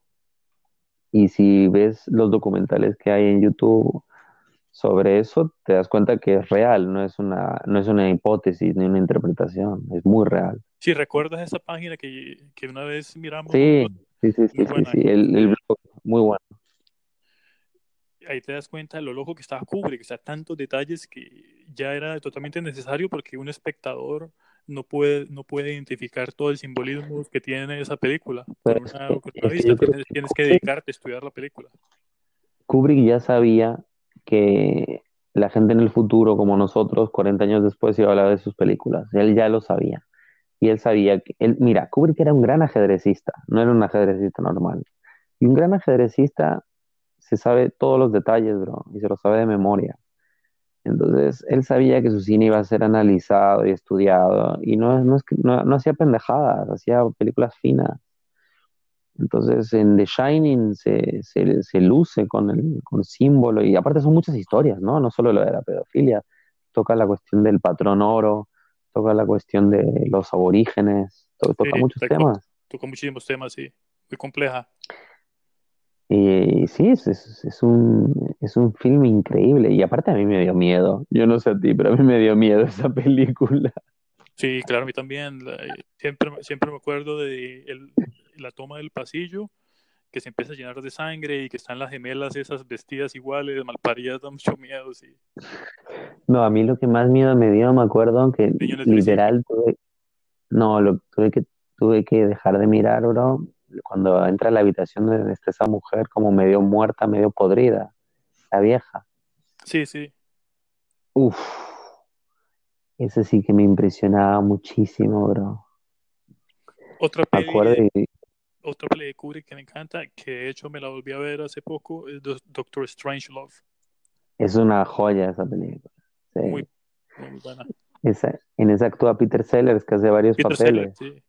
y si ves los documentales que hay en YouTube sobre eso, te das cuenta que es real, no es una, no es una hipótesis ni una interpretación, es muy real. Si recuerdas esa página que, que una vez miramos, Sí, sí, sí, sí, sí, sí, el, el blog, muy bueno. Ahí te das cuenta de lo loco que estaba Kubrick, o sea, tantos detalles que ya era totalmente necesario porque un espectador no puede, no puede identificar todo el simbolismo que tiene esa película. Por una, por vista, tienes, que tienes que dedicarte a estudiar la película. Kubrick ya sabía que la gente en el futuro, como nosotros, 40 años después, iba a hablar de sus películas. Él ya lo sabía. Y él sabía que, él, mira, Kubrick era un gran ajedrecista, no era un ajedrecista normal. Y un gran ajedrecista se sabe todos los detalles, bro, y se lo sabe de memoria. Entonces, él sabía que su cine iba a ser analizado y estudiado, y no, no, no, no hacía pendejadas, hacía películas finas. Entonces, en The Shining se, se, se luce con el con símbolo, y aparte son muchas historias, ¿no? No solo lo de la pedofilia, toca la cuestión del patrón oro, toca la cuestión de los aborígenes, to- toca Sí, muchos temas. Toca muchísimos temas, sí, muy compleja. Y sí, es, es, es un, es un film increíble. Y aparte a mí me dio miedo. Yo no sé a ti, pero a mí me dio miedo *laughs* esa película. Sí, claro, a mí también. la- siempre, siempre me acuerdo de el- la toma del pasillo, que se empieza a llenar de sangre y que están las gemelas esas vestidas iguales, malparidas, da mucho miedo, sí. No, a mí lo que más miedo me dio, me acuerdo que literal tuve, no, lo tuve que, tuve que dejar de mirar, bro, cuando entra a la habitación está esa mujer como medio muerta, medio podrida, la vieja. Sí, sí. Uf, ese sí que me impresionaba muchísimo, bro. Otra peli, y otra peli de Kubrick que me encanta, que de hecho me la volví a ver hace poco, es Do- Doctor Strangelove. es una joya esa película. Sí. Muy, muy buena. Esa- en esa actúa Peter Sellers, que hace varios Peter papeles, Sellers, sí.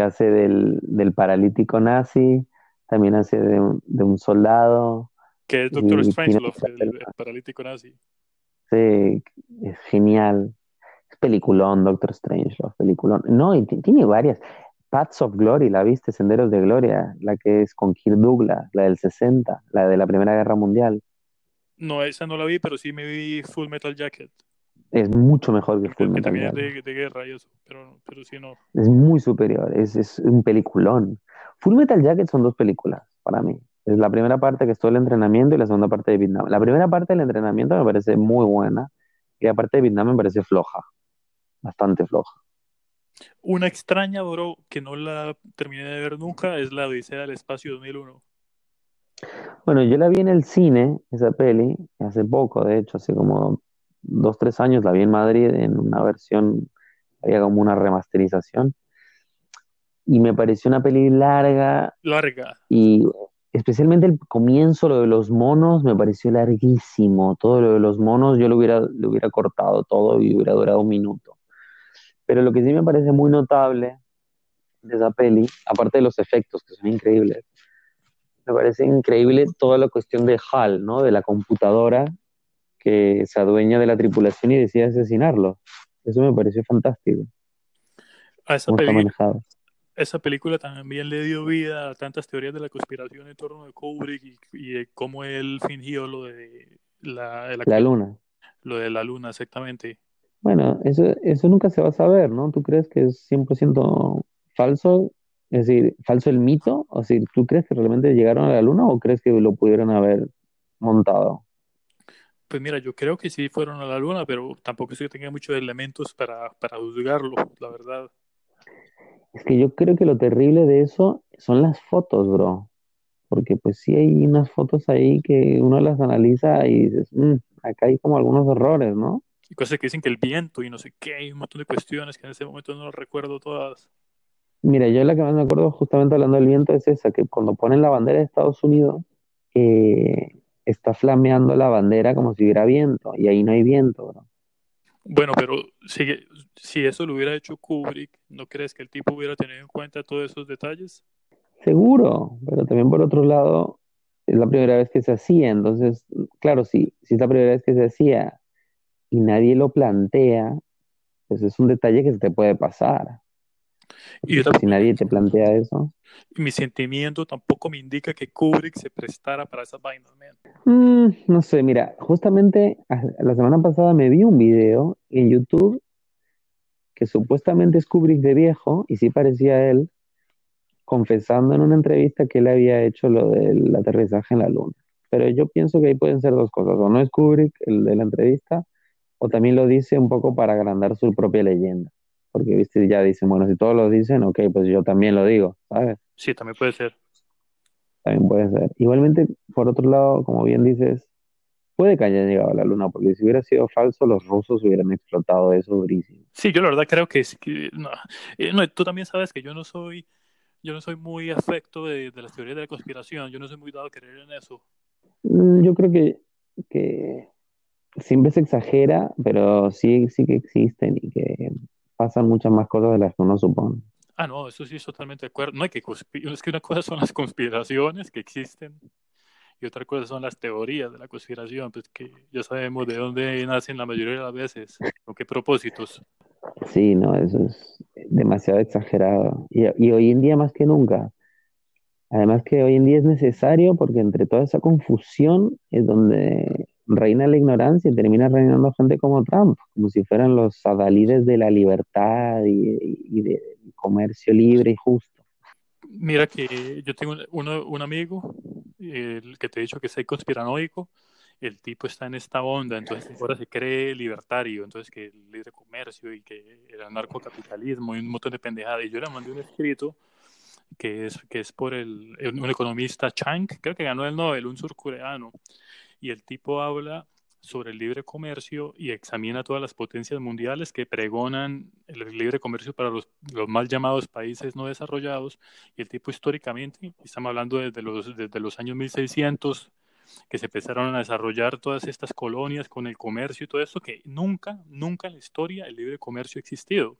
Que hace del, del paralítico nazi, también hace de un, de un soldado. Que es Doctor Strangelove, el, el paralítico nazi. Sí, es genial. Es peliculón, Doctor Strange, peliculón. No, y ti- tiene varias. Paths of Glory, ¿la viste? Senderos de Gloria, la que es con Kirk Douglas, la del 60, la de la Primera Guerra Mundial. No, esa no la vi, pero sí me vi Full Metal Jacket, Es mucho mejor que que, Full que Metal también es Jacket. de, de guerra y eso, pero, pero sí no. Es muy superior, es, es un peliculón. Full Metal Jacket son dos películas para mí. Es la primera parte que es todo el entrenamiento y la segunda parte de Vietnam. La primera parte del entrenamiento me parece muy buena y la parte de Vietnam me parece floja, bastante floja. Una extraña, bro, que no la terminé de ver nunca, es la Odisea del Espacio 2001. Bueno, yo la vi en el cine, esa peli, hace poco, de hecho, hace como dos, tres años, la vi en Madrid en una versión, había como una remasterización, y me pareció una peli larga. Larga. Y especialmente el comienzo, lo de los monos, me pareció larguísimo. Todo lo de los monos yo lo hubiera, lo hubiera cortado todo y hubiera durado un minuto. Pero lo que sí me parece muy notable de esa peli, aparte de los efectos que son increíbles, me parece increíble toda la cuestión de HAL, ¿no? De la computadora que se adueña de la tripulación y decide asesinarlo. Eso me pareció fantástico. A esa, película, esa película también le dio vida a tantas teorías de la conspiración en torno de Kubrick y, de cómo él fingió lo de la, la, luna. Lo de la luna, exactamente. Bueno, eso, eso nunca se va a saber, ¿no? ¿Tú crees que es 100% falso? Es decir, falso el mito, o sea, ¿tú crees que realmente llegaron a la luna o crees que lo pudieron haber montado? Pues mira, yo creo que sí fueron a la luna, pero tampoco es que tenga muchos elementos para, para juzgarlo, la verdad. Es que yo creo que lo terrible de eso son las fotos, bro. Porque pues sí hay unas fotos ahí que uno las analiza y dices, mm, acá hay como algunos errores, ¿no? Y cosas que dicen que el viento y no sé qué, hay un montón de cuestiones que en ese momento no recuerdo todas. Mira, yo la que más me acuerdo justamente hablando del viento es esa, que cuando ponen la bandera de Estados Unidos, eh, está flameando la bandera como si hubiera viento, y ahí no hay viento, Bueno, pero si, si eso lo hubiera hecho Kubrick, ¿no crees que el tipo hubiera tenido en cuenta todos esos detalles? Seguro, pero también por otro lado, es la primera vez que se hacía, entonces, claro, sí, si es la primera vez que se hacía y nadie lo plantea, pues es un detalle que se te puede pasar. Y si nadie te plantea eso. Mi sentimiento tampoco me indica que Kubrick se prestara para esas vainas, mm, no sé, mira, justamente la semana pasada me vi un video en YouTube que supuestamente es Kubrick de viejo, y sí parecía él, confesando en una entrevista que él había hecho lo del aterrizaje en la luna. Pero yo pienso que ahí pueden ser dos cosas, o no es Kubrick el de la entrevista, o también lo dice un poco para agrandar su propia leyenda porque viste, ya dicen, bueno, si todos lo dicen, ok, pues yo también lo digo, ¿sabes? Sí, también puede ser. También puede ser. Igualmente, por otro lado, como bien dices, puede que haya llegado a la luna, porque si hubiera sido falso, los rusos hubieran explotado eso durísimo. Sí, yo la verdad creo que, que no. Eh, no. tú también sabes que yo no soy, yo no soy muy afecto de, de las teorías de la conspiración, yo no soy muy dado a creer en eso. Mm, yo creo que, que siempre se exagera, pero sí, sí que existen y que pasan muchas más cosas de las que uno supone. Ah, no, eso sí es totalmente de acuerdo. No hay que es que una cosa son las conspiraciones que existen y otra cosa son las teorías de la conspiración, pues que ya sabemos de dónde nacen la mayoría de las veces, con qué propósitos. Sí, no, eso es demasiado exagerado. Y, y hoy en día más que nunca. Además que hoy en día es necesario porque entre toda esa confusión es donde reina la ignorancia y termina reinando gente como Trump, como si fueran los adalides de la libertad y, de comercio libre y justo. Mira que yo tengo un amigo, el que te he dicho que es conspiranoico, el tipo está en esta onda, entonces ahora se cree libertario, entonces que el libre comercio y que el anarcocapitalismo y un montón de pendejadas. Y yo le mandé un escrito que es, que es por el, un economista Chang, creo que ganó el Nobel, un surcoreano, y el tipo habla sobre el libre comercio y examina todas las potencias mundiales que pregonan el libre comercio para los, los mal llamados países no desarrollados. Y el tipo históricamente, estamos hablando desde los, desde los años 1600, que se empezaron a desarrollar todas estas colonias con el comercio y todo esto, que nunca, nunca en la historia el libre comercio ha existido.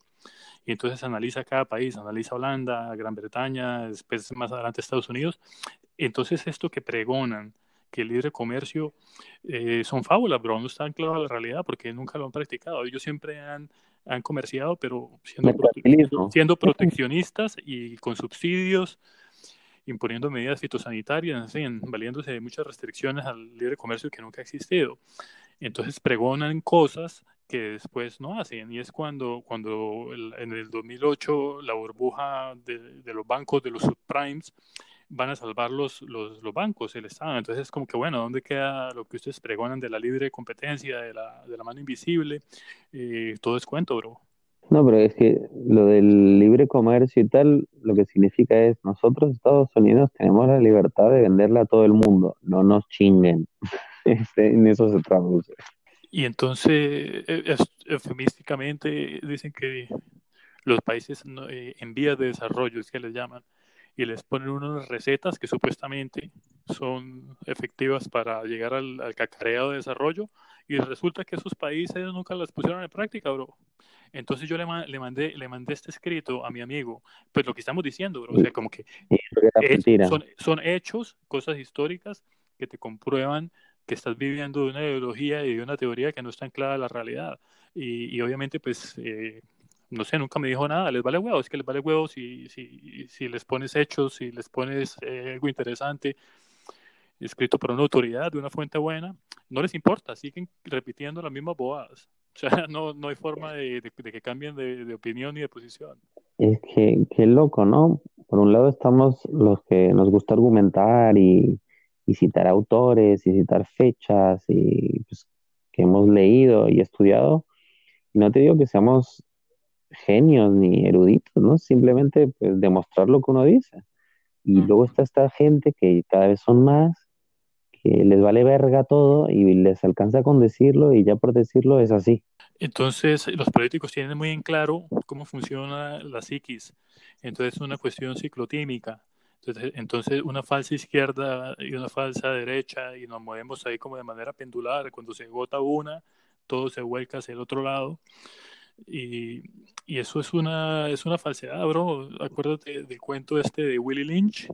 Y entonces analiza cada país, analiza Holanda, Gran Bretaña, después más adelante Estados Unidos. Entonces esto que pregonan, que el libre comercio eh, son fábulas, pero no están claras a la realidad porque nunca lo han practicado. Ellos siempre han, han comerciado, pero siendo, siendo proteccionistas y con subsidios, imponiendo medidas fitosanitarias, en valiéndose de muchas restricciones al libre comercio que nunca ha existido. Entonces pregonan cosas que después no hacen. Y es cuando, cuando en el 2008 la burbuja de, de, los bancos, de los subprimes, van a salvar los, los, los, bancos, el Estado. Entonces es como que, bueno, ¿dónde queda lo que ustedes pregonan de la libre competencia, de la, de la mano invisible? Eh, todo es cuento, bro. No, pero es que lo del libre comercio y tal, lo que significa es, nosotros Estados Unidos tenemos la libertad de venderla a todo el mundo, no nos chinguen. *laughs* Este, en eso se traduce. Y entonces, e, eufemísticamente, dicen que los países eh, en vías de desarrollo, es que les llaman, y les ponen unas recetas que supuestamente son efectivas para llegar al, al cacareado de desarrollo, y resulta que esos países nunca las pusieron en práctica, bro. Entonces yo le, le, mandé, le mandé este escrito a mi amigo, pues lo que estamos diciendo, bro, o sea, como que son, son hechos, cosas históricas que te comprueban que estás viviendo de una ideología y de una teoría que no está anclada a la realidad. Y, y obviamente, pues, eh, no sé, nunca me dijo nada, les vale huevo, es que les vale huevo si, si, les pones hechos, si les pones eh, algo interesante, escrito por una autoridad de una fuente buena, no les importa, siguen repitiendo las mismas bobadas. *laughs* O sea, no, no hay forma de, que cambien de, opinión ni de posición. Es que, qué loco, ¿no? Por un lado estamos los que nos gusta argumentar y, y citar autores y citar fechas y pues, que hemos leído y estudiado. Y no te digo que seamos genios ni eruditos, ¿no? Simplemente pues, demostrar lo que uno dice. Y luego está esta gente que cada vez son más, que les vale verga todo y les alcanza con decirlo y ya por decirlo es así. Entonces, los políticos tienen muy en claro cómo funciona la psiquis. Entonces, es una cuestión ciclotímica. Entonces, entonces, una falsa izquierda y una falsa derecha, y nos movemos ahí como de manera pendular. Cuando se agota una, todo se vuelca hacia el otro lado. Y, y eso es una, es una falsedad, bro. Acuérdate del cuento este de Willie Lynch,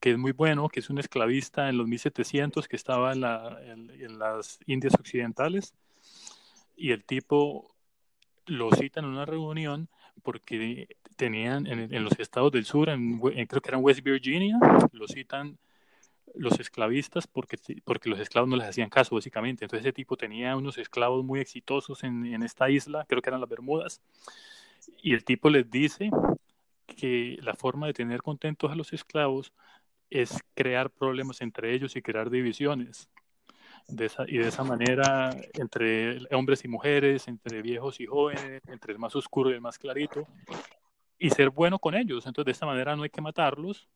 que es muy bueno, que es un esclavista en los 1700 que estaba en, la, en, en las Indias Occidentales. Y el tipo lo cita en una reunión porque tenían en, en, los estados del sur, creo que eran West Virginia, lo citan los esclavistas porque, porque los esclavos no les hacían caso, básicamente. Entonces ese tipo tenía unos esclavos muy exitosos en, en esta isla, creo que eran las Bermudas, y el tipo les dice que la forma de tener contentos a los esclavos es crear problemas entre ellos y crear divisiones. De esa, y de esa manera, entre hombres y mujeres, entre viejos y jóvenes, entre el más oscuro y el más clarito, y ser bueno con ellos. Entonces, de esta manera no hay que matarlos,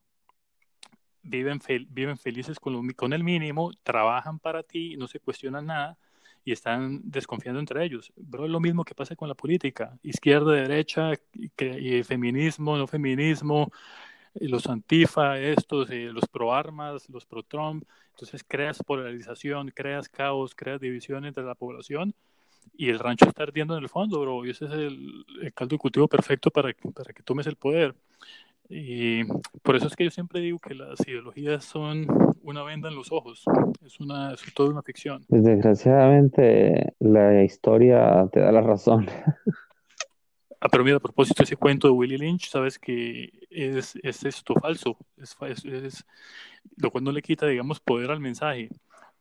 viven, fel viven felices con, lo, con el mínimo, trabajan para ti, no se cuestionan nada y están desconfiando entre ellos. Pero es lo mismo que pasa con la política, izquierda, derecha, que, y feminismo, no feminismo, los antifa, estos, eh, los pro armas, los pro Trump. Entonces creas polarización, creas caos, creas división entre la población y el rancho está ardiendo en el fondo, bro. Y ese es el, el caldo de cultivo perfecto para, para que tomes el poder. Y por eso es que yo siempre digo que las ideologías son una venda en los ojos, es, una, es toda una ficción. Desgraciadamente la historia te da la razón. Ah, pero mira, a propósito de ese cuento de Willie Lynch, sabes que es, es esto falso, es, es, es, lo cual no le quita, digamos, poder al mensaje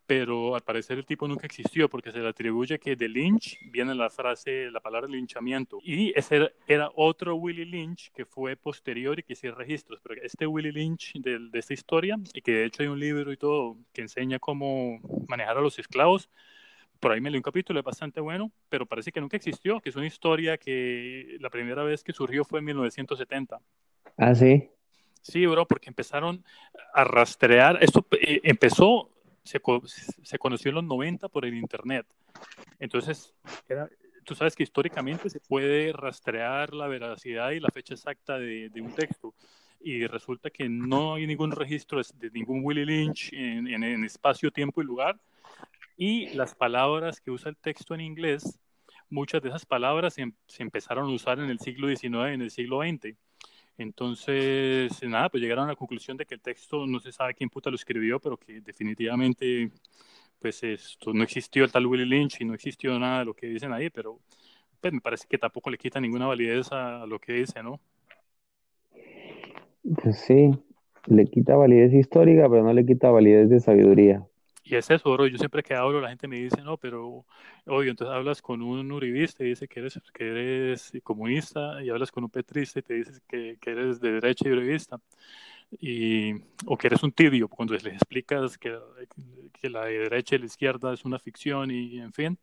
pero al parecer el tipo nunca existió porque se le atribuye que de Lynch viene la frase, la palabra linchamiento. Y ese era, otro Willie Lynch que fue posterior y que hacía registros, pero este Willie Lynch de, de, esta historia, y que de hecho hay un libro y todo que enseña cómo manejar a los esclavos, por ahí me leí un capítulo, es bastante bueno, pero parece que nunca existió, que es una historia que la primera vez que surgió fue en 1970. Ah, sí. Sí, bro, porque empezaron a rastrear, esto eh, empezó se, se, conoció en los 90 por el Internet. Entonces, era, tú sabes que históricamente se puede rastrear la veracidad y la fecha exacta de, un texto. Y resulta que no hay ningún registro de ningún Willie Lynch en, espacio, tiempo y lugar. Y las palabras que usa el texto en inglés, muchas de esas palabras se empezaron a usar en el siglo XIX y en el siglo XX. Entonces, nada, pues llegaron a la conclusión de que el texto no se sabe quién puta lo escribió, pero que definitivamente pues esto no existió el tal Willie Lynch y no existió nada de lo que dicen ahí, pero pues me parece que tampoco le quita ninguna validez a lo que dice, ¿no? Pues sí, le quita validez histórica, pero no le quita validez de sabiduría. Y es eso. Yo siempre que hablo, la gente me dice, no, pero, obvio, entonces hablas con un uribista y dice que eres, que eres comunista, y hablas con un petrista y te dices que, que eres de derecha y uribista. Y, o que eres un tibio, cuando les explicas que, que la derecha y la izquierda es una ficción y, en fin.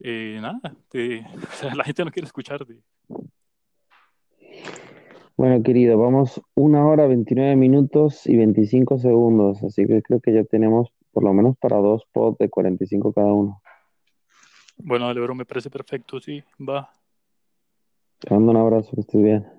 Eh, nada, *laughs* la gente no quiere escucharte. Bueno, querido, vamos una hora, 29 minutos y 25 segundos, así que creo que ya tenemos por lo menos para dos pods de 45 cada uno. Bueno, Alebro, me parece perfecto, sí, va. Te mando un abrazo, que estés bien.